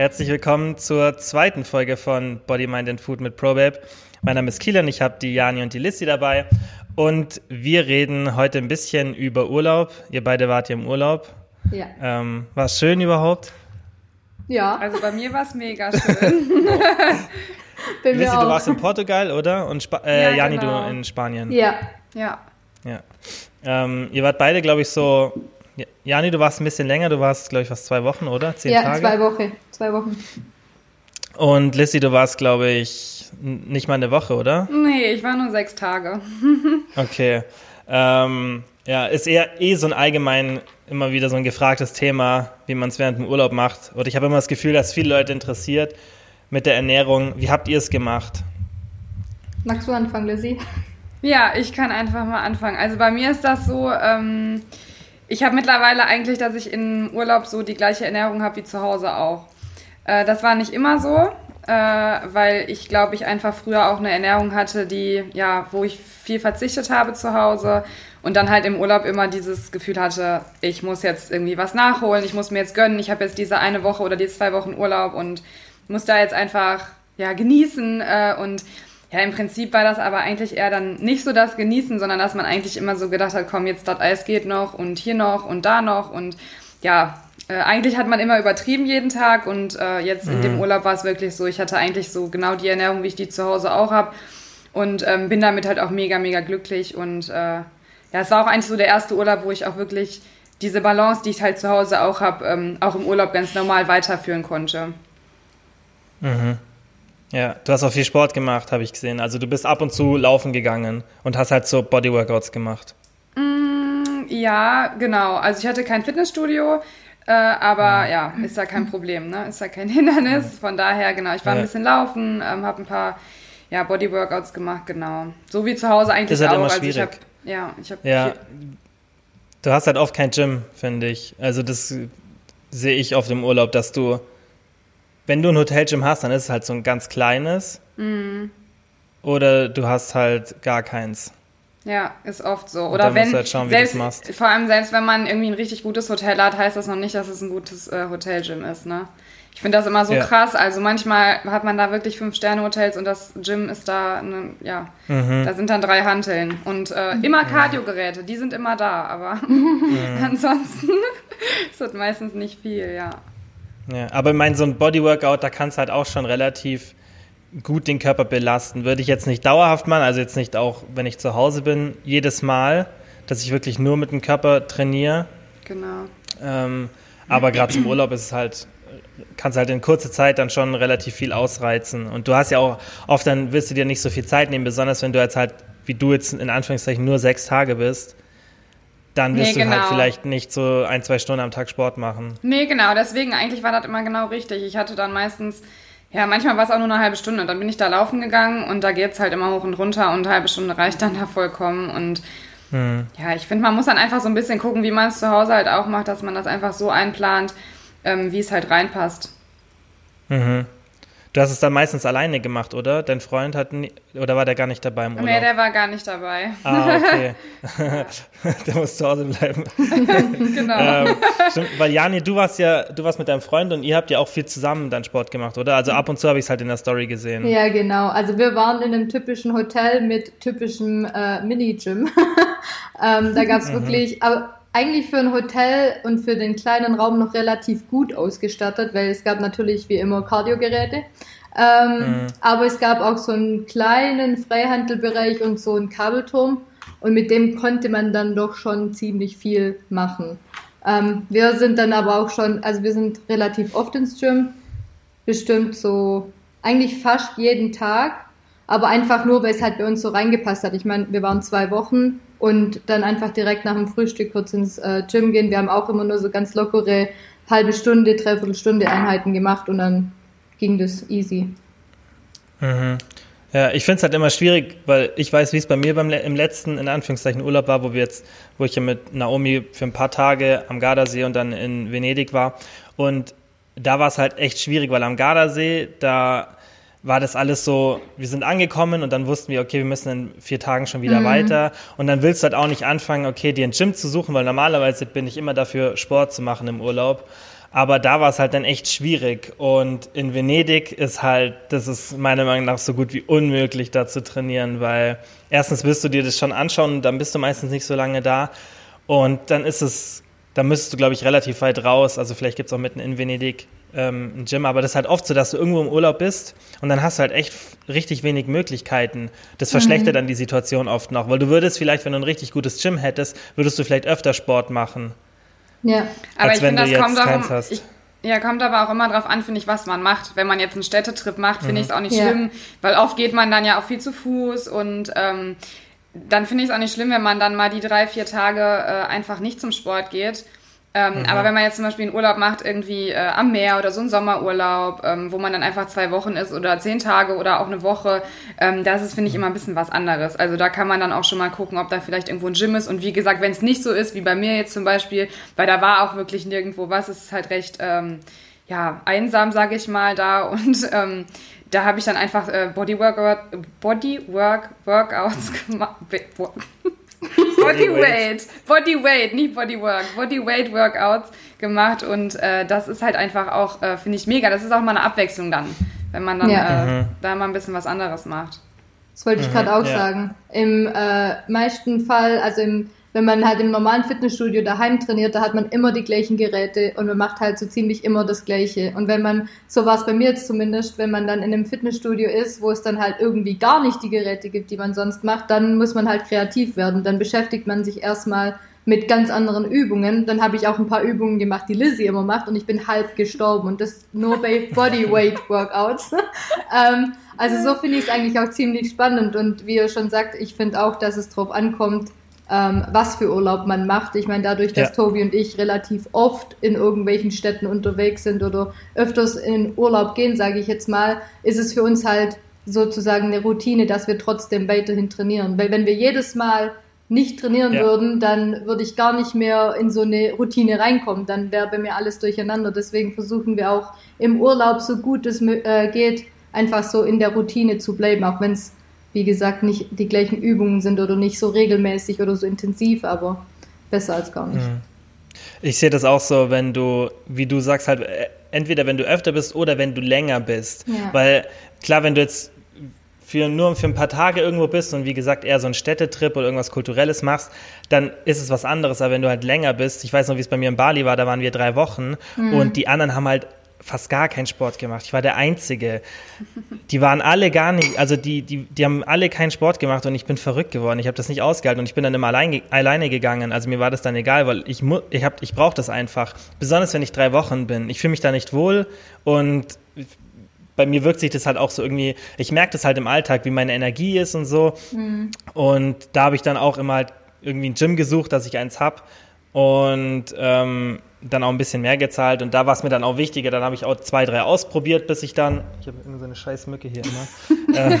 herzlich willkommen zur zweiten Folge von Body, Mind and Food mit ProBabe. Mein Name ist Kielan, ich habe die Jani und die Lissy dabei und wir reden heute ein bisschen über Urlaub. Ihr beide wart ja im Urlaub. Ja. Ähm, war es schön überhaupt? Ja. Also bei mir war es mega schön. Bei mir Lissy, du warst in Portugal, oder? Und Spa äh, Ja, Jani, genau. du in Spanien. Ja. ja. Ja. Ähm, ihr wart beide, glaube ich, so. Ja, Jani, du warst ein bisschen länger, du warst, glaube ich, fast zwei Wochen, oder? Zehn Ja, Tage. zwei Wochen. Zwei Wochen. Und Lissy, du warst, glaube ich, nicht mal eine Woche, oder? Nee, ich war nur sechs Tage. Okay. Ähm, ja, ist eher eh so ein allgemein immer wieder so ein gefragtes Thema, wie man es während dem Urlaub macht. Und ich habe immer das Gefühl, dass viele Leute interessiert mit der Ernährung. Wie habt ihr es gemacht? Magst du anfangen, Lizzie? Ja, ich kann einfach mal anfangen. Also bei mir ist das so, ähm, ich habe mittlerweile eigentlich, dass ich im Urlaub so die gleiche Ernährung habe wie zu Hause auch. Äh, das war nicht immer so, äh, weil ich glaube, ich einfach früher auch eine Ernährung hatte, die, ja, wo ich viel verzichtet habe zu Hause und dann halt im Urlaub immer dieses Gefühl hatte, ich muss jetzt irgendwie was nachholen, ich muss mir jetzt gönnen, ich habe jetzt diese eine Woche oder die zwei Wochen Urlaub und muss da jetzt einfach, ja, genießen äh, und ja, im Prinzip war das aber eigentlich eher dann nicht so das Genießen, sondern dass man eigentlich immer so gedacht hat, komm, jetzt das Eis geht noch und hier noch und da noch und ja, äh, eigentlich hat man immer übertrieben jeden Tag und äh, jetzt in dem Urlaub war es wirklich so, ich hatte eigentlich so genau die Ernährung, wie ich die zu Hause auch habe und ähm, bin damit halt auch mega, mega glücklich und äh, ja, es war auch eigentlich so der erste Urlaub, wo ich auch wirklich diese Balance, die ich halt zu Hause auch habe, ähm, auch im Urlaub ganz normal weiterführen konnte. Ja, du hast auch viel Sport gemacht, habe ich gesehen. Also du bist ab und zu laufen gegangen und hast halt so Bodyworkouts gemacht. Ja, genau. Also ich hatte kein Fitnessstudio, äh, aber ja, ist ja kein Problem, ne? Ist ja kein Hindernis. Von daher, genau, ich war ein bisschen laufen, ähm, habe ein paar ja, Bodyworkouts gemacht, genau. So wie zu Hause eigentlich Das ist halt auch. immer also ich schwierig. hab, ja, ich habe Ja. Du hast halt oft kein Gym, finde ich. Also das sehe ich oft im Urlaub, dass du, wenn du ein Hotelgym hast, dann ist es halt so ein ganz kleines. Mhm. Oder du hast halt gar keins. Ja, ist oft so. Oder dann wenn musst du halt schauen, wie selbst, machst. vor allem selbst wenn man irgendwie ein richtig gutes Hotel hat, heißt das noch nicht, dass es ein gutes äh, Hotelgym ist, ne? Ich finde das immer so Ja. krass. Also manchmal hat man da wirklich fünf Sterne Hotels und das Gym ist da, ne, ja, Mhm. da sind dann drei Hanteln und äh, immer Kardiogeräte, die sind immer da, aber ansonsten ist das meistens nicht viel, ja. Ja, aber ich meine, so ein Bodyworkout, da kannst du halt auch schon relativ gut den Körper belasten. Würde ich jetzt nicht dauerhaft machen, also jetzt nicht auch, wenn ich zu Hause bin, jedes Mal, dass ich wirklich nur mit dem Körper trainiere. Genau. Ähm, aber gerade zum Urlaub ist es halt, kannst halt in kurzer Zeit dann schon relativ viel ausreizen. Und du hast ja auch, oft dann willst du dir nicht so viel Zeit nehmen, besonders wenn du jetzt halt, wie du jetzt in Anführungszeichen nur sechs Tage bist, dann wirst Nee, du halt genau. vielleicht nicht so ein, zwei Stunden am Tag Sport machen. Nee, genau, deswegen eigentlich war das immer genau richtig. Ich hatte dann meistens, ja, manchmal war es auch nur eine halbe Stunde. Dann bin ich da laufen gegangen und da geht's halt immer hoch und runter und eine halbe Stunde reicht dann da vollkommen. Und ja, ich finde, man muss dann einfach so ein bisschen gucken, wie man es zu Hause halt auch macht, dass man das einfach so einplant, ähm, wie es halt reinpasst. Mhm. Du hast es dann meistens alleine gemacht, oder? Dein Freund hat nie, oder war der gar nicht dabei im Urlaub? Nee, der war gar nicht dabei. ah, okay. der muss zu Hause bleiben. genau. ähm, stimmt, weil Jani, du warst ja, du warst mit deinem Freund und ihr habt ja auch viel zusammen dann Sport gemacht, oder? Also ab und zu habe ich es halt in der Story gesehen. Ja, genau. Also wir waren in einem typischen Hotel mit typischem äh, Mini-Gym. ähm, da gab es wirklich, aber eigentlich für ein Hotel und für den kleinen Raum noch relativ gut ausgestattet, weil es gab natürlich wie immer Kardiogeräte. Ähm, Aber es gab auch so einen kleinen Freihandelbereich und so einen Kabelturm. Und mit dem konnte man dann doch schon ziemlich viel machen. Ähm, wir sind dann aber auch schon, also wir sind relativ oft ins Gym, bestimmt so eigentlich fast jeden Tag, aber einfach nur, weil es halt bei uns so reingepasst hat. Ich meine, wir waren zwei Wochen und dann einfach direkt nach dem Frühstück kurz ins äh, Gym gehen. Wir haben auch immer nur so ganz lockere halbe Stunde, dreiviertel Stunde Einheiten gemacht und dann ging das easy. Mhm. Ja, ich finde es halt immer schwierig, weil ich weiß, wie es bei mir beim, im letzten, in Anführungszeichen, Urlaub war, wo wir jetzt, wo ich ja mit Naomi für ein paar Tage am Gardasee und dann in Venedig war. Und da war es halt echt schwierig, weil am Gardasee, da war das alles so, wir sind angekommen und dann wussten wir, okay, wir müssen in vier Tagen schon wieder weiter. Und dann willst du halt auch nicht anfangen, okay, dir ein Gym zu suchen, weil normalerweise bin ich immer dafür, Sport zu machen im Urlaub. Aber da war es halt dann echt schwierig. Und in Venedig ist halt, das ist meiner Meinung nach so gut wie unmöglich, da zu trainieren, weil erstens wirst du dir das schon anschauen und dann bist du meistens nicht so lange da. Und dann ist es, da müsstest du, glaube ich, relativ weit raus. Also vielleicht gibt es auch mitten in Venedig ähm, ein Gym, aber das ist halt oft so, dass du irgendwo im Urlaub bist und dann hast du halt echt richtig wenig Möglichkeiten. Das verschlechtert mhm. dann die Situation oft noch, weil du würdest vielleicht, wenn du ein richtig gutes Gym hättest, würdest du vielleicht öfter Sport machen. Ja, aber ich finde, das kommt auch, ich, ja, kommt aber auch immer darauf an, finde ich, was man macht. Wenn man jetzt einen Städtetrip macht, finde mhm. ich es auch nicht ja. schlimm, weil oft geht man dann ja auch viel zu Fuß und ähm, dann finde ich es auch nicht schlimm, wenn man dann mal die drei, vier Tage äh, einfach nicht zum Sport geht ähm, mhm. Aber wenn man jetzt zum Beispiel einen Urlaub macht, irgendwie äh, am Meer oder so einen Sommerurlaub, ähm, wo man dann einfach zwei Wochen ist oder zehn Tage oder auch eine Woche, ähm, das ist, finde ich, immer ein bisschen was anderes. Also da kann man dann auch schon mal gucken, ob da vielleicht irgendwo ein Gym ist. Und wie gesagt, wenn es nicht so ist, wie bei mir jetzt zum Beispiel, weil da war auch wirklich nirgendwo was, ist es halt recht, ähm, ja, einsam, sage ich mal, da. Und ähm, da habe ich dann einfach äh, Bodywork, Bodywork Workouts gemacht. Bodyweight, Bodyweight, nicht Bodywork, Bodyweight Workouts gemacht und äh, das ist halt einfach auch, äh, finde ich mega. Das ist auch mal eine Abwechslung dann, wenn man dann ja. äh, mhm. da mal ein bisschen was anderes macht. Das wollte ich mhm, gerade auch ja. sagen. Im äh, meisten Fall, also im wenn man halt im normalen Fitnessstudio daheim trainiert, da hat man immer die gleichen Geräte und man macht halt so ziemlich immer das Gleiche. Und wenn man, so war es bei mir jetzt zumindest, wenn man dann in einem Fitnessstudio ist, wo es dann halt irgendwie gar nicht die Geräte gibt, die man sonst macht, dann muss man halt kreativ werden. Dann beschäftigt man sich erstmal mit ganz anderen Übungen. Dann habe ich auch ein paar Übungen gemacht, die Lizzie immer macht und ich bin halb gestorben und das nur bei Bodyweight Workouts. ähm, also so finde ich es eigentlich auch ziemlich spannend und wie ihr schon sagt, ich finde auch, dass es drauf ankommt, ähm, was für Urlaub man macht. Ich meine, dadurch, dass ja. Tobi und ich relativ oft in irgendwelchen Städten unterwegs sind oder öfters in Urlaub gehen, sage ich jetzt mal, ist es für uns halt sozusagen eine Routine, dass wir trotzdem weiterhin trainieren. Weil wenn wir jedes Mal nicht trainieren ja. würden, dann würde ich gar nicht mehr in so eine Routine reinkommen. Dann wäre bei mir alles durcheinander. Deswegen versuchen wir auch im Urlaub, so gut es äh, geht, einfach so in der Routine zu bleiben, auch wenn es wie gesagt, nicht die gleichen Übungen sind oder nicht so regelmäßig oder so intensiv, aber besser als gar nicht. Mhm. Ich sehe das auch so, wenn du, wie du sagst, halt, äh, entweder wenn du öfter bist oder wenn du länger bist. Ja. Weil klar, wenn du jetzt für, nur für ein paar Tage irgendwo bist und wie gesagt eher so einen Städtetrip oder irgendwas Kulturelles machst, dann ist es was anderes. Aber wenn du halt länger bist, ich weiß noch, wie es bei mir in Bali war, da waren wir drei Wochen mhm. und die anderen haben halt fast gar keinen Sport gemacht. Ich war der Einzige. Die waren alle gar nicht, also die, die, die haben alle keinen Sport gemacht und ich bin verrückt geworden. Ich habe das nicht ausgehalten und ich bin dann immer allein, alleine gegangen. Also mir war das dann egal, weil ich, ich, hab, ich brauche das einfach. Besonders wenn ich drei Wochen bin. Ich fühle mich da nicht wohl und bei mir wirkt sich das halt auch so irgendwie, ich merke das halt im Alltag, wie meine Energie ist und so. Mhm. Und da habe ich dann auch immer halt irgendwie ein Gym gesucht, dass ich eins habe. Und ähm, dann auch ein bisschen mehr gezahlt und da war es mir dann auch wichtiger. Dann habe ich auch zwei, drei ausprobiert, bis ich dann. Ich habe irgendwie so eine scheiß Mücke hier immer.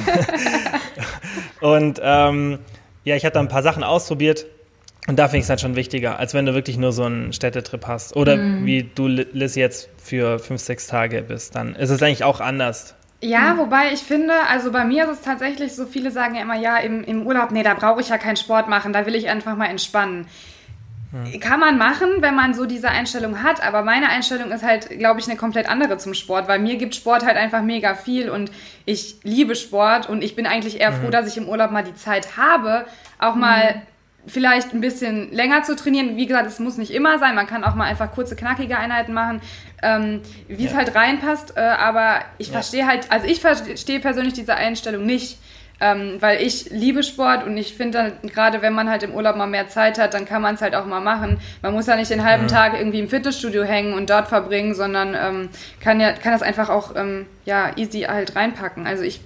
Und ähm, ja, ich habe da ein paar Sachen ausprobiert und da finde ich es halt schon wichtiger, als wenn du wirklich nur so einen Städtetrip hast. Oder mm. wie du, Liz, jetzt für fünf, sechs Tage bist. Dann ist es eigentlich auch anders. Ja, wobei ich finde, also bei mir ist es tatsächlich so, viele sagen ja immer, ja, im, im Urlaub, nee, da brauche ich ja keinen Sport machen, da will ich einfach mal entspannen. Kann man machen, wenn man so diese Einstellung hat, aber meine Einstellung ist halt, glaube ich, eine komplett andere zum Sport, weil mir gibt Sport halt einfach mega viel und ich liebe Sport und ich bin eigentlich eher froh, dass ich im Urlaub mal die Zeit habe, auch mal mhm. vielleicht ein bisschen länger zu trainieren. Wie gesagt, es muss nicht immer sein, man kann auch mal einfach kurze, knackige Einheiten machen, ähm, wie ja. es halt reinpasst, äh, aber ich ja. verstehe halt, also ich verstehe persönlich diese Einstellung nicht ähm, weil ich liebe Sport und ich finde gerade wenn man halt im Urlaub mal mehr Zeit hat, dann kann man es halt auch mal machen. Man muss ja nicht den halben ja. Tag irgendwie im Fitnessstudio hängen und dort verbringen, sondern ähm, kann ja kann das einfach auch ähm, ja easy halt reinpacken. Also ich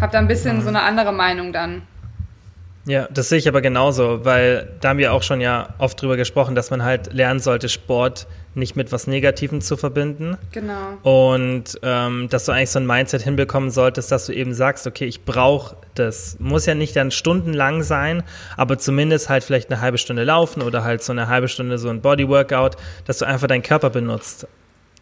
habe da ein bisschen ja. so eine andere Meinung dann. Ja, das sehe ich aber genauso, weil da haben wir auch schon ja oft drüber gesprochen, dass man halt lernen sollte, Sport nicht mit was Negativem zu verbinden. Genau. Und ähm, dass du eigentlich so ein Mindset hinbekommen solltest, dass du eben sagst, okay, ich brauche das. Muss ja nicht dann stundenlang sein, aber zumindest halt vielleicht eine halbe Stunde laufen oder halt so eine halbe Stunde so ein Bodyworkout, dass du einfach deinen Körper benutzt.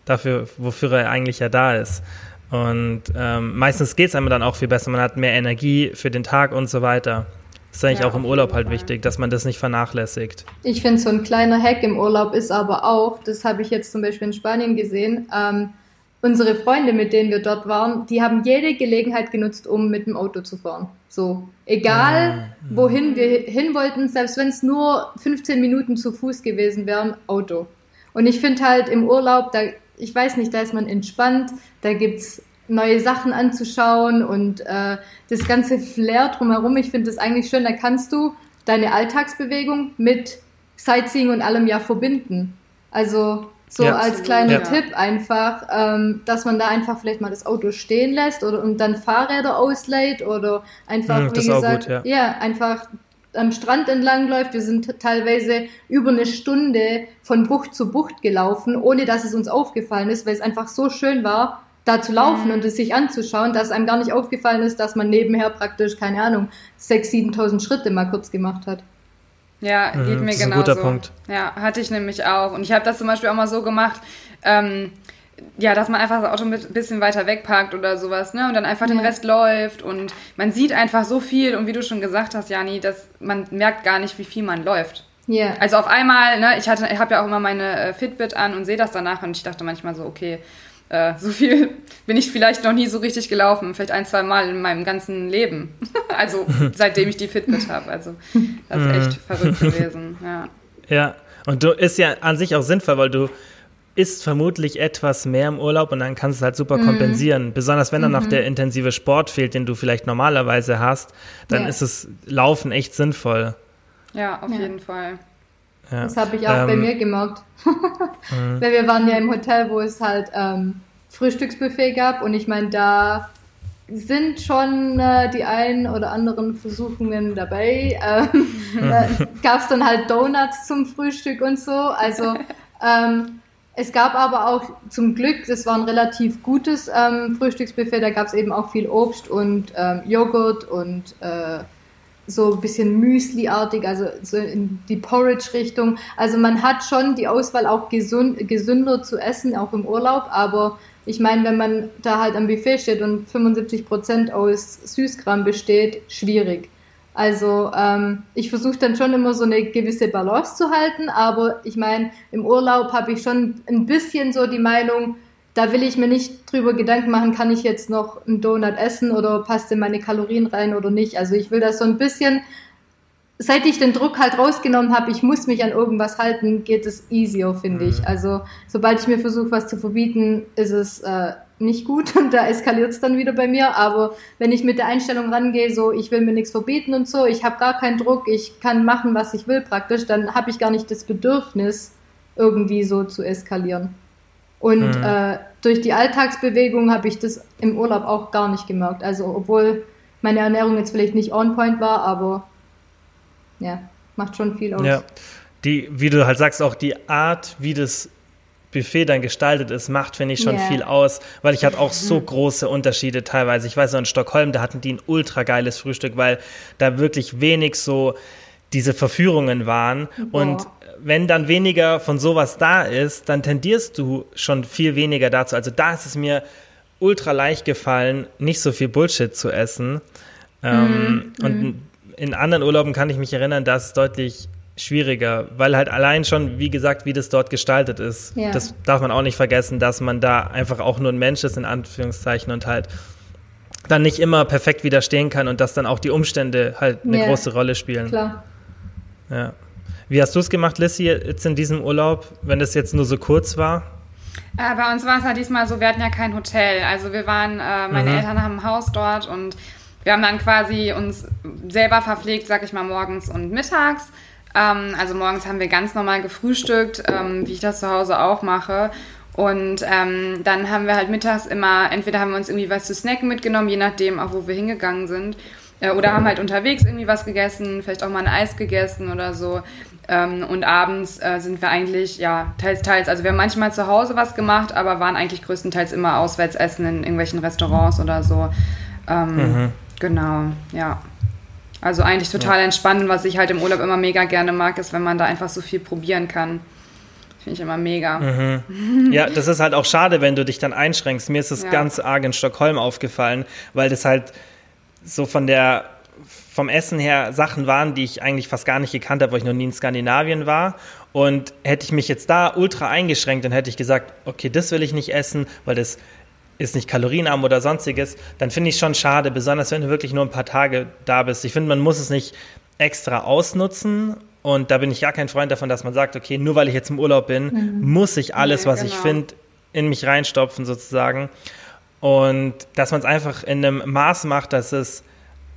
Dafür, wofür er eigentlich ja da ist. Und ähm, meistens geht es einem dann auch viel besser. Man hat mehr Energie für den Tag und so weiter. Das ist eigentlich ja, auch im Urlaub halt wichtig, dass man das nicht vernachlässigt. Ich finde, so ein kleiner Hack im Urlaub ist aber auch, das habe ich jetzt zum Beispiel in Spanien gesehen, ähm, unsere Freunde, mit denen wir dort waren, die haben jede Gelegenheit genutzt, um mit dem Auto zu fahren. So, egal mhm. wohin wir hin wollten, selbst wenn es nur 15 Minuten zu Fuß gewesen wären, Auto. Und ich finde halt im Urlaub, da, ich weiß nicht, da ist man entspannt, da gibt's neue Sachen anzuschauen und äh, das ganze Flair drumherum. Ich finde das eigentlich schön, da kannst du deine Alltagsbewegung mit Sightseeing und allem ja verbinden. Also so ja, als kleiner ja. Tipp einfach, ähm, dass man da einfach vielleicht mal das Auto stehen lässt oder und dann Fahrräder ausleiht oder einfach, mhm, wie gesagt, gut, ja. ja, einfach am Strand entlang läuft. Wir sind teilweise über eine Stunde von Bucht zu Bucht gelaufen, ohne dass es uns aufgefallen ist, weil es einfach so schön war, da zu laufen mhm. und es sich anzuschauen, dass einem gar nicht aufgefallen ist, dass man nebenher praktisch, keine Ahnung, 6.000, 7.000 Schritte mal kurz gemacht hat. Ja, geht mhm, mir genauso. Ein guter Punkt. Ja, hatte ich nämlich auch. Und ich habe das zum Beispiel auch mal so gemacht, ähm, ja, dass man einfach das Auto ein bisschen weiter wegparkt oder sowas, ne? Und dann einfach ja. den Rest läuft und man sieht einfach so viel und wie du schon gesagt hast, Jani, dass man merkt gar nicht, wie viel man läuft. Ja. Yeah. Also auf einmal, ne, ich hatte, ich habe ja auch immer meine äh, Fitbit an und sehe das danach und ich dachte manchmal so, okay, äh, so viel bin ich vielleicht noch nie so richtig gelaufen, vielleicht ein, zwei Mal in meinem ganzen Leben. also seitdem ich die Fitbit habe. Also das ist echt mhm. verrückt gewesen. Ja. ja, und du ist ja an sich auch sinnvoll, weil du isst vermutlich etwas mehr im Urlaub und dann kannst du es halt super mhm. kompensieren. Besonders wenn dann noch mhm. der intensive Sport fehlt, den du vielleicht normalerweise hast, dann ja. ist das Laufen echt sinnvoll. Ja, auf ja. jeden Fall. Ja. Das habe ich auch ähm, bei mir gemerkt. Weil wir waren ja im Hotel, wo es halt ähm, Frühstücksbuffet gab und ich meine, da sind schon äh, die einen oder anderen Versuchungen dabei. Ähm, da gab es dann halt Donuts zum Frühstück und so. Also ähm, es gab aber auch zum Glück, das war ein relativ gutes ähm, Frühstücksbuffet, da gab es eben auch viel Obst und ähm, Joghurt und äh, so ein bisschen Müsli-artig, also so in die Porridge-Richtung. Also man hat schon die Auswahl auch gesund, gesünder zu essen, auch im Urlaub, aber ich meine, wenn man da halt am Buffet steht und 75 Prozent aus Süßkram besteht, schwierig. Also ähm, ich versuche dann schon immer so eine gewisse Balance zu halten, aber ich meine, im Urlaub habe ich schon ein bisschen so die Meinung, da will ich mir nicht drüber Gedanken machen, kann ich jetzt noch einen Donut essen oder passt in meine Kalorien rein oder nicht. Also ich will das so ein bisschen, seit ich den Druck halt rausgenommen habe, ich muss mich an irgendwas halten, geht es easier, finde ich. Mhm. Also sobald ich mir versuche, was zu verbieten, ist es äh, nicht gut und da eskaliert es dann wieder bei mir. Aber wenn ich mit der Einstellung rangehe, so ich will mir nichts verbieten und so, ich habe gar keinen Druck, ich kann machen, was ich will praktisch, dann habe ich gar nicht das Bedürfnis, irgendwie so zu eskalieren. Und mhm. äh, durch die Alltagsbewegung habe ich das im Urlaub auch gar nicht gemerkt. Also obwohl meine Ernährung jetzt vielleicht nicht on point war, aber ja, macht schon viel aus. Ja, die, wie du halt sagst, auch die Art, wie das Buffet dann gestaltet ist, macht, finde ich, schon yeah. viel aus, weil ich hatte auch so große Unterschiede teilweise. Ich weiß noch, in Stockholm, da hatten die ein ultra geiles Frühstück, weil da wirklich wenig so diese Verführungen waren Boah. und wenn dann weniger von sowas da ist, dann tendierst du schon viel weniger dazu. Also da ist es mir ultra leicht gefallen, nicht so viel Bullshit zu essen. Ähm, mm, und mm. in anderen Urlauben kann ich mich erinnern, da ist es deutlich schwieriger, weil halt allein schon, wie gesagt, wie das dort gestaltet ist. Ja. Das darf man auch nicht vergessen, dass man da einfach auch nur ein Mensch ist, in Anführungszeichen, und halt dann nicht immer perfekt widerstehen kann und dass dann auch die Umstände halt eine ja. große Rolle spielen. Klar. Ja. Wie hast du es gemacht, Lissy, jetzt in diesem Urlaub, wenn das jetzt nur so kurz war? Äh, bei uns war es ja diesmal so, wir hatten ja kein Hotel. Also wir waren, äh, meine mhm. Eltern haben ein Haus dort und wir haben dann quasi uns selber verpflegt, sag ich mal, morgens und mittags. Ähm, also morgens haben wir ganz normal gefrühstückt, ähm, wie ich das zu Hause auch mache. Und ähm, dann haben wir halt mittags immer, entweder haben wir uns irgendwie was zu snacken mitgenommen, je nachdem auch, wo wir hingegangen sind. Äh, oder haben halt unterwegs irgendwie was gegessen, vielleicht auch mal ein Eis gegessen oder so. Ähm, und abends äh, sind wir eigentlich, ja, teils, teils. Also wir haben manchmal zu Hause was gemacht, aber waren eigentlich größtenteils immer auswärts essen in irgendwelchen Restaurants oder so. Ähm, mhm. Genau, ja. Also eigentlich total ja. entspannend. Was ich halt im Urlaub immer mega gerne mag, ist, wenn man da einfach so viel probieren kann. Finde ich immer mega. Mhm. Ja, das ist halt auch schade, wenn du dich dann einschränkst. Mir ist es ja. ganz arg in Stockholm aufgefallen, weil das halt so von der vom Essen her Sachen waren, die ich eigentlich fast gar nicht gekannt habe, weil ich noch nie in Skandinavien war. Und hätte ich mich jetzt da ultra eingeschränkt, dann hätte ich gesagt, okay, das will ich nicht essen, weil das ist nicht kalorienarm oder sonstiges, dann finde ich schon schade, besonders wenn du wirklich nur ein paar Tage da bist. Ich finde, man muss es nicht extra ausnutzen und da bin ich ja kein Freund davon, dass man sagt, okay, nur weil ich jetzt im Urlaub bin, mhm. muss ich alles, was genau. ich finde, in mich reinstopfen sozusagen. Und dass man es einfach in einem Maß macht, dass es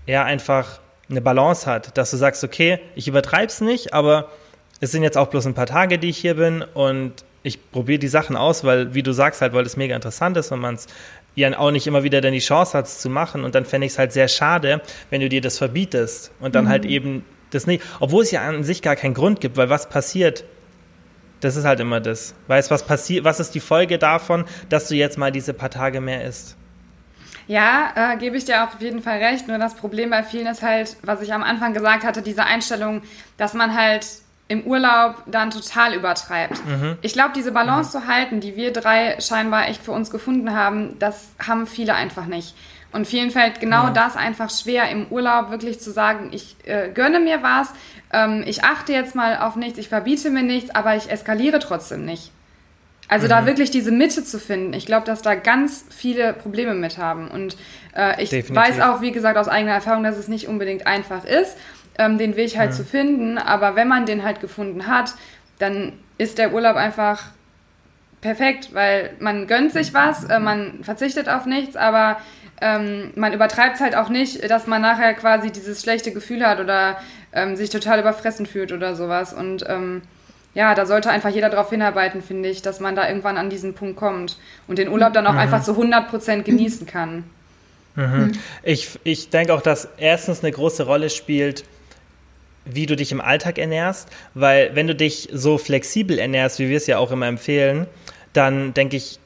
ja einfach eine Balance hat, dass du sagst, okay, ich übertreibe es nicht, aber es sind jetzt auch bloß ein paar Tage, die ich hier bin und ich probiere die Sachen aus, weil, wie du sagst, halt, weil es mega interessant ist und man es ja auch nicht immer wieder dann die Chance hat, es zu machen. Und dann fände ich es halt sehr schade, wenn du dir das verbietest und dann halt mhm. halt eben das nicht, obwohl es ja an sich gar keinen Grund gibt, weil was passiert, das ist halt immer das. Weißt was passiert, was ist die Folge davon, dass du jetzt mal diese paar Tage mehr isst? Ja, äh, gebe ich dir auf jeden Fall recht. Nur das Problem bei vielen ist halt, was ich am Anfang gesagt hatte, diese Einstellung, dass man halt im Urlaub dann total übertreibt. Mhm. Ich glaube, diese Balance mhm. zu halten, die wir drei scheinbar echt für uns gefunden haben, das haben viele einfach nicht. Und vielen fällt genau mhm. das einfach schwer, im Urlaub wirklich zu sagen, ich äh, gönne mir was, ähm, ich achte jetzt mal auf nichts, ich verbiete mir nichts, aber ich eskaliere trotzdem nicht. Also da mhm. wirklich diese Mitte zu finden, ich glaube, dass da ganz viele Probleme mit haben. Und äh, ich Definitiv. weiß auch, wie gesagt, aus eigener Erfahrung, dass es nicht unbedingt einfach ist ähm, den Weg halt mhm. zu finden. Aber wenn man den halt gefunden hat, dann ist der Urlaub einfach perfekt, weil man gönnt sich was, äh, man verzichtet auf nichts, aber ähm, man übertreibt es halt auch nicht, dass man nachher quasi dieses schlechte Gefühl hat oder ähm, sich total überfressen fühlt oder sowas. Und ähm, ja, da sollte einfach jeder darauf hinarbeiten, finde ich, dass man da irgendwann an diesen Punkt kommt und den Urlaub dann auch mhm. einfach zu 100% genießen kann. Mhm. mhm. Ich, ich denke auch, dass erstens eine große Rolle spielt, wie du dich im Alltag ernährst, weil wenn du dich so flexibel ernährst, wie wir es ja auch immer empfehlen, dann denke ich,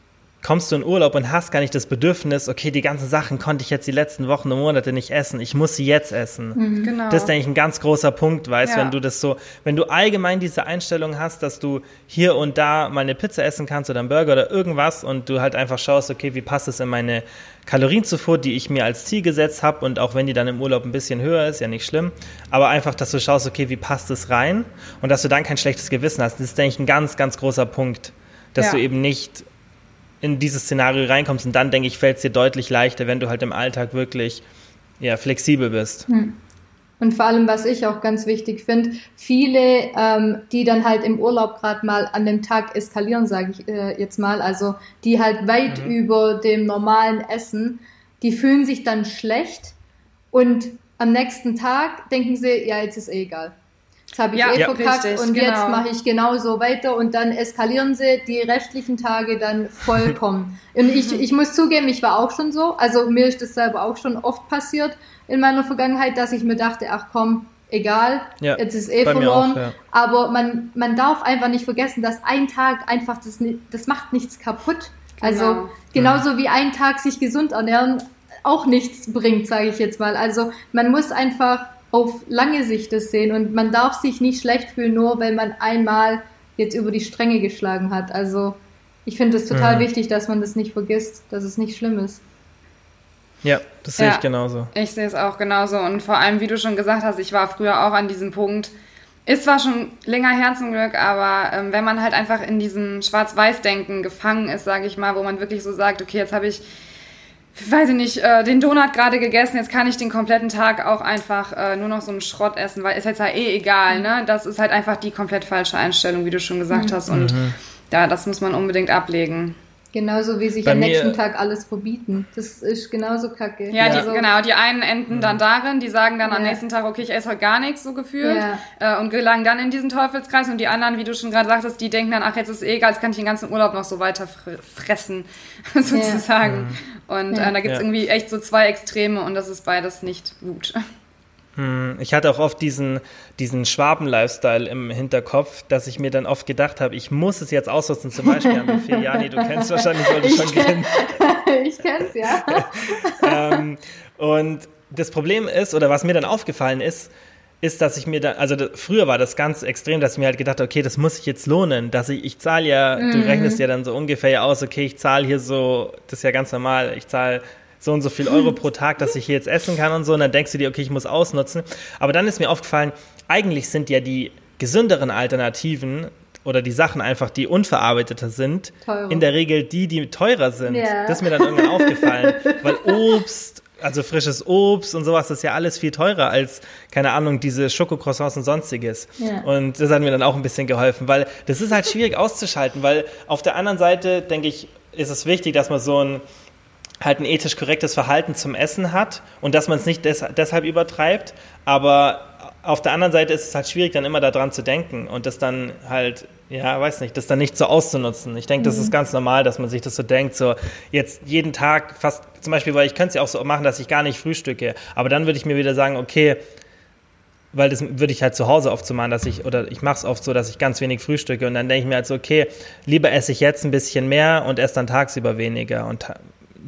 kommst du in Urlaub und hast gar nicht das Bedürfnis, okay, die ganzen Sachen konnte ich jetzt die letzten Wochen und Monate nicht essen, ich muss sie jetzt essen. Mhm. Genau. Das ist, denke ich, ein ganz großer Punkt, weißt, ja. wenn du das so, wenn du allgemein diese Einstellung hast, dass du hier und da mal eine Pizza essen kannst oder einen Burger oder irgendwas und du halt einfach schaust, okay, wie passt es in meine Kalorienzufuhr, die ich mir als Ziel gesetzt habe und auch wenn die dann im Urlaub ein bisschen höher ist, ja nicht schlimm, aber einfach, dass du schaust, okay, wie passt es rein und dass du dann kein schlechtes Gewissen hast. Das ist, denke ich, ein ganz, ganz großer Punkt, dass ja. du eben nicht in dieses Szenario reinkommst. Und dann, denke ich, fällt es dir deutlich leichter, wenn du halt im Alltag wirklich ja, flexibel bist. Hm. Und vor allem, was ich auch ganz wichtig finde, viele, ähm, die dann halt im Urlaub gerade mal an dem Tag eskalieren, sage ich äh, jetzt mal, also die halt weit mhm. über dem normalen Essen, die fühlen sich dann schlecht und am nächsten Tag denken sie, ja, jetzt ist eh egal. Jetzt habe ich ja, eh ja, verkackt richtig, und genau. jetzt mache ich genauso weiter und dann eskalieren sie die restlichen Tage dann vollkommen. und ich, ich muss zugeben, ich war auch schon so. Also mir ist das selber auch schon oft passiert in meiner Vergangenheit, dass ich mir dachte, ach komm, egal, ja, jetzt ist eh verloren. Auch, ja. Aber man, man darf einfach nicht vergessen, dass ein Tag einfach, das, das macht nichts kaputt. Also genau. Also genauso mhm. wie ein Tag sich gesund ernähren auch nichts bringt, sage ich jetzt mal. Also man muss einfach auf lange Sicht das sehen und man darf sich nicht schlecht fühlen, nur weil man einmal jetzt über die Stränge geschlagen hat. Also ich finde es total mhm. wichtig, dass man das nicht vergisst, dass es nicht schlimm ist. Ja, das sehe ja, ich genauso. Ich sehe es auch genauso und vor allem, wie du schon gesagt hast, ich war früher auch an diesem Punkt. Ist zwar schon länger her zum Glück, aber ähm, wenn man halt einfach in diesem Schwarz-Weiß-Denken gefangen ist, sage ich mal, wo man wirklich so sagt, okay, jetzt habe ich weiß ich nicht, äh, den Donut gerade gegessen, jetzt kann ich den kompletten Tag auch einfach äh, nur noch so einen Schrott essen, weil ist jetzt halt eh egal, ne? Das ist halt einfach die komplett falsche Einstellung, wie du schon gesagt mhm. hast. Und mhm. ja, das muss man unbedingt ablegen. Genauso wie sich Bei am nächsten Tag alles verbieten. Das ist genauso kacke. Ja, die, also, genau. Die einen enden dann darin, die sagen dann ja. am nächsten Tag, okay, ich esse heute gar nichts, so gefühlt. Ja. Äh, und gelangen dann in diesen Teufelskreis. Und die anderen, wie du schon gerade sagtest, die denken dann, ach, jetzt ist eh egal, jetzt kann ich den ganzen Urlaub noch so weiter fressen, sozusagen. Ja. Und äh, da gibt es irgendwie echt so zwei Extreme und das ist beides nicht gut. Hm, ich hatte auch oft diesen, diesen Schwaben-Lifestyle im Hinterkopf, dass ich mir dann oft gedacht habe, ich muss es jetzt ausnutzen, zum Beispiel am Buffet. Jani, du kennst wahrscheinlich, weil du schon kennst. ich kenn's, ja. ähm, und das Problem ist, oder was mir dann aufgefallen ist, ist, dass ich mir da, also da, früher war das ganz extrem, dass ich mir halt gedacht habe, okay, das muss ich jetzt lohnen, dass ich, ich zahle ja, mhm. du rechnest ja dann so ungefähr aus, okay, ich zahle hier so, das ist ja ganz normal, ich zahle so und so viel Euro pro Tag, dass ich hier jetzt essen kann und so. Und dann denkst du dir, okay, ich muss ausnutzen. Aber dann ist mir aufgefallen, eigentlich sind ja die gesünderen Alternativen oder die Sachen einfach, die unverarbeiteter sind, teurer. in der Regel die, die teurer sind. Yeah. Das ist mir dann irgendwann aufgefallen. Weil Obst, also frisches Obst und sowas, das ist ja alles viel teurer als, keine Ahnung, diese Schokocroissants und sonstiges. Yeah. Und das hat mir dann auch ein bisschen geholfen, weil das ist halt schwierig auszuschalten, weil auf der anderen Seite, denke ich, ist es wichtig, dass man so ein halt ein ethisch korrektes Verhalten zum Essen hat und dass man es nicht des deshalb übertreibt, aber auf der anderen Seite ist es halt schwierig, dann immer daran zu denken und das dann halt, ja, weiß nicht, das dann nicht so auszunutzen. Ich denke, mhm. das ist ganz normal, dass man sich das so denkt, so jetzt jeden Tag fast, zum Beispiel, weil ich könnte es ja auch so machen, dass ich gar nicht frühstücke, aber dann würde ich mir wieder sagen, okay, weil das würde ich halt zu Hause oft so machen, dass ich, oder ich mache es oft so, dass ich ganz wenig frühstücke und dann denke ich mir halt so, okay, lieber esse ich jetzt ein bisschen mehr und esse dann tagsüber weniger und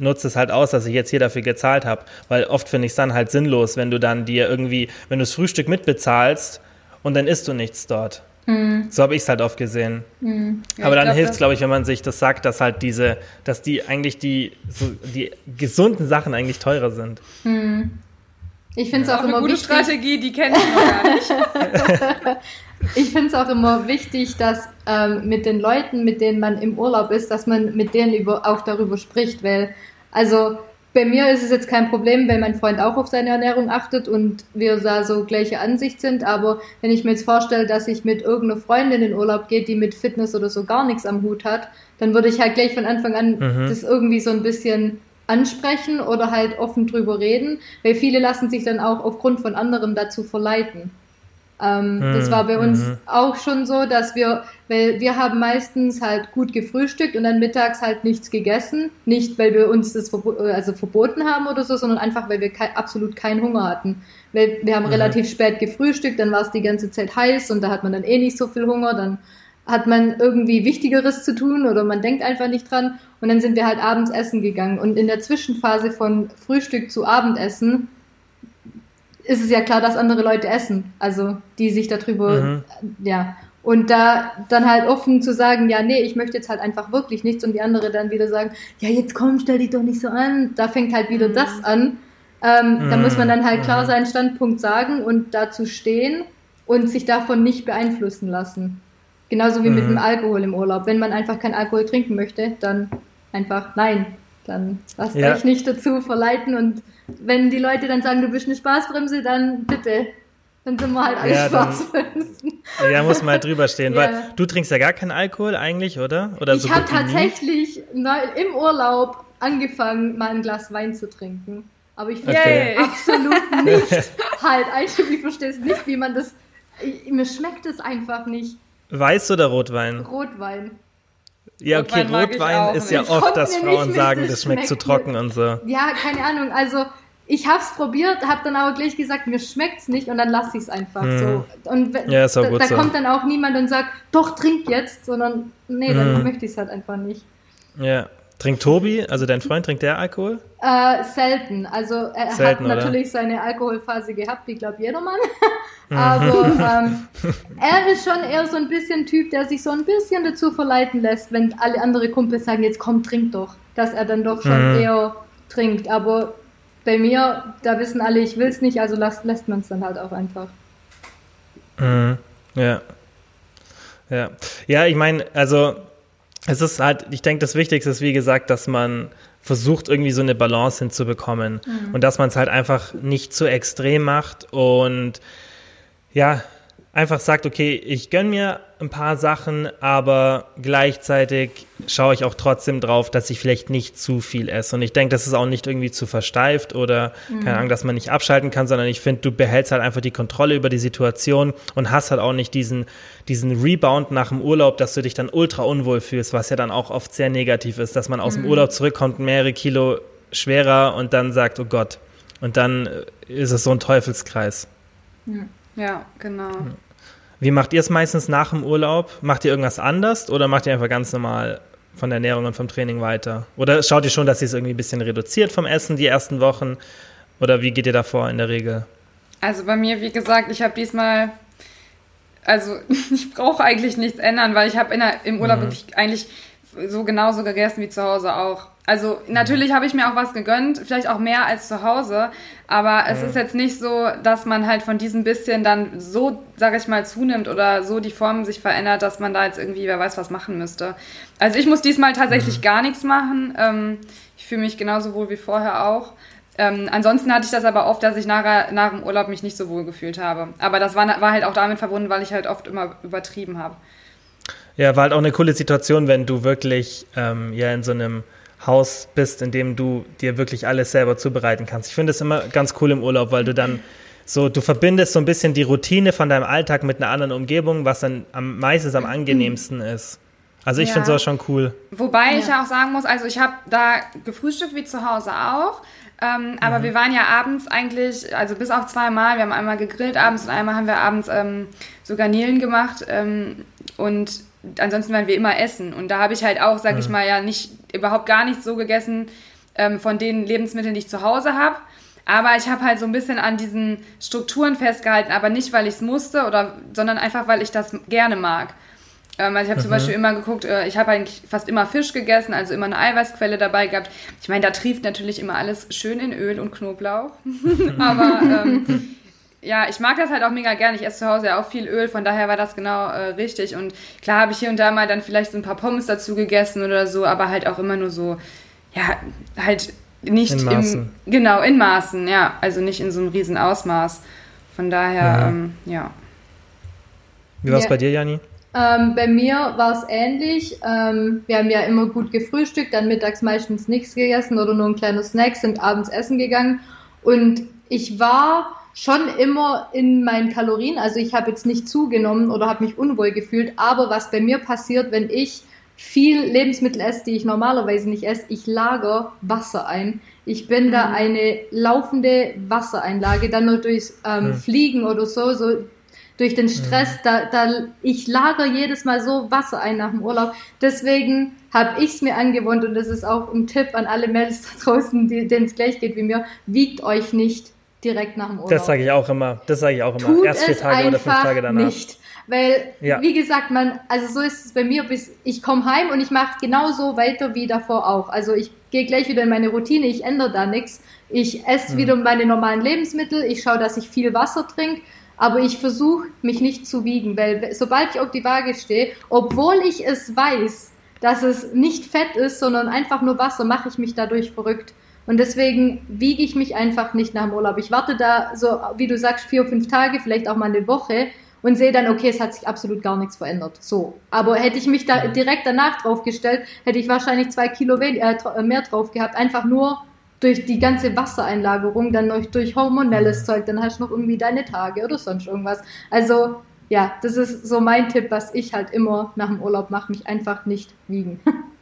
nutze es halt aus, dass ich jetzt hier dafür gezahlt habe. Weil oft finde ich es dann halt sinnlos, wenn du dann dir irgendwie, wenn du das Frühstück mitbezahlst und dann isst du nichts dort. Mhm. So habe ich es halt oft gesehen. Mhm. Ja, Aber dann hilft es, glaube ich, wenn man sich das sagt, dass halt diese, dass die eigentlich die, so, die gesunden Sachen eigentlich teurer sind. Mhm. Ich finde es ja. auch, auch immer eine gute wichtig. Strategie, die kenne ich noch gar nicht. ich finde es auch immer wichtig, dass ähm, mit den Leuten, mit denen man im Urlaub ist, dass man mit denen über, auch darüber spricht, weil also bei mir ist es jetzt kein Problem, wenn mein Freund auch auf seine Ernährung achtet und wir da so gleiche Ansicht sind. Aber wenn ich mir jetzt vorstelle, dass ich mit irgendeiner Freundin in Urlaub gehe, die mit Fitness oder so gar nichts am Hut hat, dann würde ich halt gleich von Anfang an mhm. das irgendwie so ein bisschen ansprechen oder halt offen drüber reden, weil viele lassen sich dann auch aufgrund von anderen dazu verleiten. Ähm, mhm. Das war bei uns mhm. auch schon so, dass wir, weil wir haben meistens halt gut gefrühstückt und dann mittags halt nichts gegessen. Nicht, weil wir uns das verbo also verboten haben oder so, sondern einfach, weil wir ke absolut keinen Hunger hatten. Weil wir haben mhm. relativ spät gefrühstückt, dann war es die ganze Zeit heiß und da hat man dann eh nicht so viel Hunger, dann hat man irgendwie Wichtigeres zu tun oder man denkt einfach nicht dran und dann sind wir halt abends essen gegangen und in der Zwischenphase von Frühstück zu Abendessen ist es ja klar, dass andere Leute essen, also die sich darüber, mhm. ja. Und da dann halt offen zu sagen, ja, nee, ich möchte jetzt halt einfach wirklich nichts und die andere dann wieder sagen, ja, jetzt komm, stell dich doch nicht so an. Da fängt halt wieder mhm. das an. Ähm, mhm. Da muss man dann halt klar mhm. seinen Standpunkt sagen und dazu stehen und sich davon nicht beeinflussen lassen. Genauso wie mit dem mhm. Alkohol im Urlaub. Wenn man einfach keinen Alkohol trinken möchte, dann einfach nein. Dann lasst ja. euch nicht dazu verleiten und wenn die Leute dann sagen, du bist eine Spaßbremse, dann bitte. Dann sind wir halt alle ja, Spaßbremsen. Dann, ja, muss mal halt drüber stehen, ja. weil du trinkst ja gar keinen Alkohol eigentlich, oder? oder ich so habe tatsächlich im Urlaub angefangen, mal ein Glas Wein zu trinken. Aber ich verstehe okay. absolut nicht. halt, eigentlich, ich verstehe es nicht, wie man das. Ich, mir schmeckt es einfach nicht. Weiß oder Rotwein? Rotwein. Ja, okay, Rotwein, Rotwein ist ja oft, dass Frauen sagen, das schmeckt zu trocken und so. Ja, keine Ahnung. Also ich habe es probiert, habe dann aber gleich gesagt, mir schmeckt's nicht und dann lasse ich es einfach hm. so. Und ja, ist auch gut da, da so. kommt dann auch niemand und sagt, doch, trink jetzt, sondern nee, dann hm. möchte ich es halt einfach nicht. Ja. Trinkt Tobi, also dein Freund, trinkt der Alkohol? Äh, selten. Also er selten, hat natürlich oder? seine Alkoholphase gehabt, wie glaube jedermann. Aber ähm, er ist schon eher so ein bisschen Typ, der sich so ein bisschen dazu verleiten lässt, wenn alle andere Kumpels sagen, jetzt komm, trink doch. Dass er dann doch schon mhm. eher trinkt. Aber bei mir, da wissen alle, ich will es nicht, also lässt, lässt man es dann halt auch einfach. Mhm. Ja. Ja. Ja, ich meine, also es ist halt, ich denke, das Wichtigste ist, wie gesagt, dass man versucht, irgendwie so eine Balance hinzubekommen mhm. und dass man es halt einfach nicht zu extrem macht und ja, einfach sagt, okay, ich gönne mir ein paar Sachen, aber gleichzeitig schaue ich auch trotzdem drauf, dass ich vielleicht nicht zu viel esse. Und ich denke, das ist auch nicht irgendwie zu versteift oder mhm. keine Ahnung, dass man nicht abschalten kann, sondern ich finde, du behältst halt einfach die Kontrolle über die Situation und hast halt auch nicht diesen, diesen Rebound nach dem Urlaub, dass du dich dann ultra unwohl fühlst, was ja dann auch oft sehr negativ ist, dass man aus mhm. dem Urlaub zurückkommt, mehrere Kilo schwerer und dann sagt, oh Gott. Und dann ist es so ein Teufelskreis. Ja. Ja, genau. Wie macht ihr es meistens nach dem Urlaub? Macht ihr irgendwas anders oder macht ihr einfach ganz normal von der Ernährung und vom Training weiter? Oder schaut ihr schon, dass ihr es irgendwie ein bisschen reduziert vom Essen die ersten Wochen? Oder wie geht ihr davor in der Regel? Also bei mir, wie gesagt, ich habe diesmal, also ich brauche eigentlich nichts ändern, weil ich habe im Urlaub mhm. wirklich eigentlich so genauso gegessen wie zu Hause auch. Also natürlich habe ich mir auch was gegönnt, vielleicht auch mehr als zu Hause, aber es ja. ist jetzt nicht so, dass man halt von diesem bisschen dann so, sage ich mal, zunimmt oder so die Form sich verändert, dass man da jetzt irgendwie, wer weiß, was machen müsste. Also ich muss diesmal tatsächlich mhm. gar nichts machen. Ähm, ich fühle mich genauso wohl wie vorher auch. Ähm, ansonsten hatte ich das aber oft, dass ich nach, nach dem Urlaub mich nicht so wohl gefühlt habe. Aber das war, war halt auch damit verbunden, weil ich halt oft immer übertrieben habe. Ja, war halt auch eine coole Situation, wenn du wirklich ähm, ja in so einem Haus bist, in dem du dir wirklich alles selber zubereiten kannst. Ich finde es immer ganz cool im Urlaub, weil du dann so, du verbindest so ein bisschen die Routine von deinem Alltag mit einer anderen Umgebung, was dann am meistens am angenehmsten ist. Also ich ja. finde sowas schon cool. Wobei ja. ich ja auch sagen muss, also ich habe da gefrühstückt wie zu Hause auch. Ähm, aber mhm. wir waren ja abends eigentlich, also bis auf zweimal, wir haben einmal gegrillt abends und einmal haben wir abends ähm, so Garnelen gemacht. Ähm, und ansonsten waren wir immer essen. Und da habe ich halt auch, sag mhm. ich mal, ja nicht überhaupt gar nicht so gegessen ähm, von den Lebensmitteln, die ich zu Hause habe. Aber ich habe halt so ein bisschen an diesen Strukturen festgehalten, aber nicht, weil ich es musste, oder, sondern einfach, weil ich das gerne mag. Ähm, also ich habe mhm. zum Beispiel immer geguckt, äh, ich habe eigentlich fast immer Fisch gegessen, also immer eine Eiweißquelle dabei gehabt. Ich meine, da trieft natürlich immer alles schön in Öl und Knoblauch. aber ähm, ja, ich mag das halt auch mega gern. Ich esse zu Hause ja auch viel Öl, von daher war das genau äh, richtig. Und klar habe ich hier und da mal dann vielleicht so ein paar Pommes dazu gegessen oder so, aber halt auch immer nur so, ja, halt nicht in Maßen. Im, genau, in Maßen, ja. Also nicht in so einem riesen Ausmaß. Von daher, ja. Ähm, ja. Wie war es ja. bei dir, Jani? Ähm, bei mir war es ähnlich. Ähm, wir haben ja immer gut gefrühstückt, dann mittags meistens nichts gegessen oder nur ein kleiner Snack, sind abends essen gegangen. Und ich war schon immer in meinen Kalorien. Also ich habe jetzt nicht zugenommen oder habe mich unwohl gefühlt. Aber was bei mir passiert, wenn ich viel Lebensmittel esse, die ich normalerweise nicht esse, ich lager Wasser ein. Ich bin mhm. da eine laufende Wassereinlage, dann nur durchs ähm, mhm. Fliegen oder so, so durch den Stress, mhm. da, da ich lager jedes Mal so Wasser ein nach dem Urlaub. Deswegen habe ich es mir angewohnt und das ist auch ein Tipp an alle Mädels da draußen, denen es gleich geht wie mir, wiegt euch nicht direkt nach dem Urlaub. Das sage ich auch immer. Das sage ich auch immer. Tut Erst vier Tage oder fünf Tage danach. Nicht. Weil, ja. wie gesagt, man, also so ist es bei mir, bis ich komme heim und ich mache genauso weiter wie davor auch. Also ich gehe gleich wieder in meine Routine, ich ändere da nichts. Ich esse hm. wieder meine normalen Lebensmittel, ich schaue, dass ich viel Wasser trinke, aber ich versuche mich nicht zu wiegen, weil sobald ich auf die Waage stehe, obwohl ich es weiß, dass es nicht Fett ist, sondern einfach nur Wasser, mache ich mich dadurch verrückt. Und deswegen wiege ich mich einfach nicht nach dem Urlaub. Ich warte da so, wie du sagst, vier, fünf Tage, vielleicht auch mal eine Woche und sehe dann, okay, es hat sich absolut gar nichts verändert. So. Aber hätte ich mich da direkt danach draufgestellt, hätte ich wahrscheinlich zwei Kilo äh, mehr drauf gehabt. Einfach nur durch die ganze Wassereinlagerung, dann noch durch hormonelles Zeug, dann hast du noch irgendwie deine Tage oder sonst irgendwas. Also, ja, das ist so mein Tipp, was ich halt immer nach dem Urlaub mache, mich einfach nicht wiegen.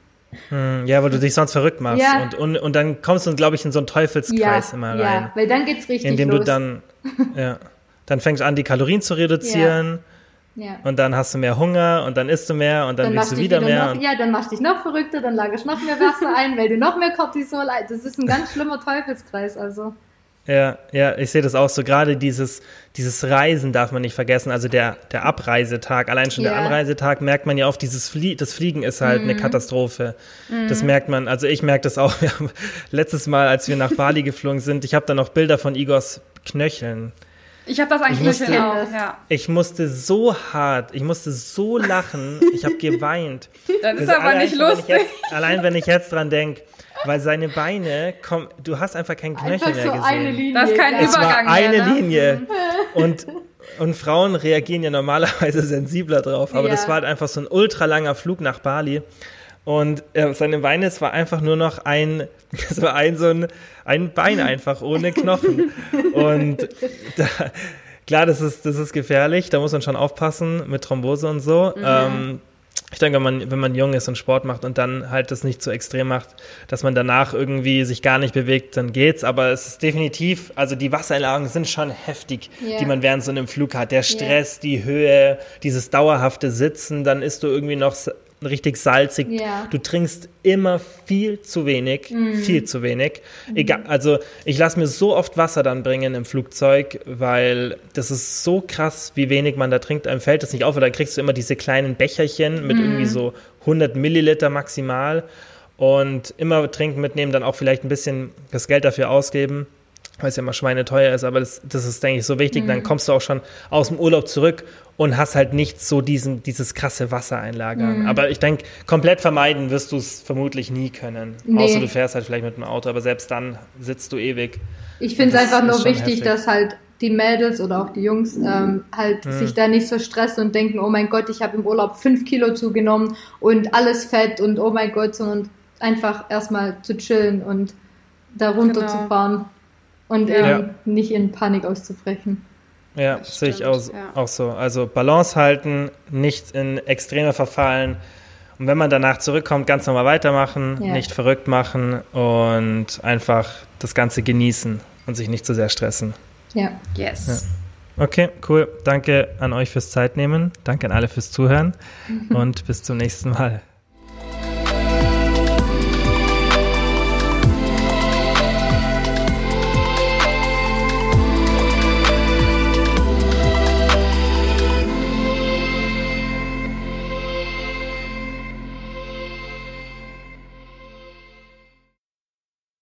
Hm, ja, weil du dich sonst verrückt machst. Ja. Und, und, und dann kommst du, glaube ich, in so einen Teufelskreis ja, immer rein. Ja, weil dann geht's richtig Indem los. du dann, ja, dann fängst du an, die Kalorien zu reduzieren. Ja. Und dann hast du mehr Hunger und dann isst du mehr und dann, dann willst du wieder, wieder mehr. Noch, ja, dann machst du dich noch verrückter, dann lagerst du noch mehr Wasser ein, weil du noch mehr Cortisol, das ist ein ganz schlimmer Teufelskreis, also. Ja, ja, ich sehe das auch so. Gerade dieses, dieses Reisen darf man nicht vergessen. Also der, der Abreisetag, allein schon ja. der Anreisetag merkt man ja oft, dieses Flie das Fliegen ist halt mhm. eine Katastrophe. Mhm. Das merkt man, also ich merke das auch. letztes Mal, als wir nach Bali geflogen sind, ich habe da noch Bilder von Igors Knöcheln. Ich habe das eigentlich ich musste, auch, ja. Ich musste so hart, ich musste so lachen, ich habe geweint. Das ist also aber nicht lustig. Wenn jetzt, allein wenn ich jetzt dran denke, weil seine Beine, komm, du hast einfach keinen Knöchel einfach mehr so gesehen. Eine Linie. Das ist kein es Übergang war eine mehr, ne? Linie. Und, und Frauen reagieren ja normalerweise sensibler drauf, aber ja. das war halt einfach so ein ultralanger Flug nach Bali. Und äh, seine Beine, es war einfach nur noch ein, es war ein so ein, ein Bein einfach ohne Knochen. Und da, klar, das ist, das ist gefährlich, da muss man schon aufpassen mit Thrombose und so. Mhm. Ähm, ich denke, wenn man, wenn man jung ist und Sport macht und dann halt das nicht zu extrem macht, dass man danach irgendwie sich gar nicht bewegt, dann geht's. Aber es ist definitiv, also die Wassereinlagen sind schon heftig, yeah. die man während so einem Flug hat. Der Stress, yeah. die Höhe, dieses dauerhafte Sitzen, dann isst du irgendwie noch richtig salzig. Ja. Du trinkst immer viel zu wenig, viel zu wenig. Egal, also ich lasse mir so oft Wasser dann bringen im Flugzeug, weil das ist so krass, wie wenig man da trinkt. Einem fällt das nicht auf, weil da kriegst du immer diese kleinen Becherchen mit irgendwie so 100 Milliliter maximal und immer trinken mitnehmen, dann auch vielleicht ein bisschen das Geld dafür ausgeben weil es ja immer schweineteuer ist, aber das, das ist, denke ich, so wichtig. Dann kommst du auch schon aus dem Urlaub zurück und hast halt nicht so diesen, dieses krasse Wasser einlagern. Aber ich denke, komplett vermeiden wirst du es vermutlich nie können. Nee. Außer du fährst halt vielleicht mit dem Auto, aber selbst dann sitzt du ewig. Ich finde es einfach nur wichtig, heftig. dass halt die Mädels oder auch die Jungs ähm, halt Mhm. sich da nicht so stressen und denken, oh mein Gott, ich habe im Urlaub fünf Kilo zugenommen und alles fett und oh mein Gott, sondern einfach erstmal zu chillen und da runterzufahren und Ja. eben nicht in Panik auszubrechen. Ja, Das sehe ich auch, ja. auch so. Also Balance halten, nicht in Extreme verfallen. Und wenn man danach zurückkommt, ganz normal weitermachen, Ja. nicht verrückt machen und einfach das Ganze genießen und sich nicht zu sehr stressen. Ja. Yes. Okay, cool. Danke an euch fürs Zeitnehmen. Danke an alle fürs Zuhören und bis zum nächsten Mal.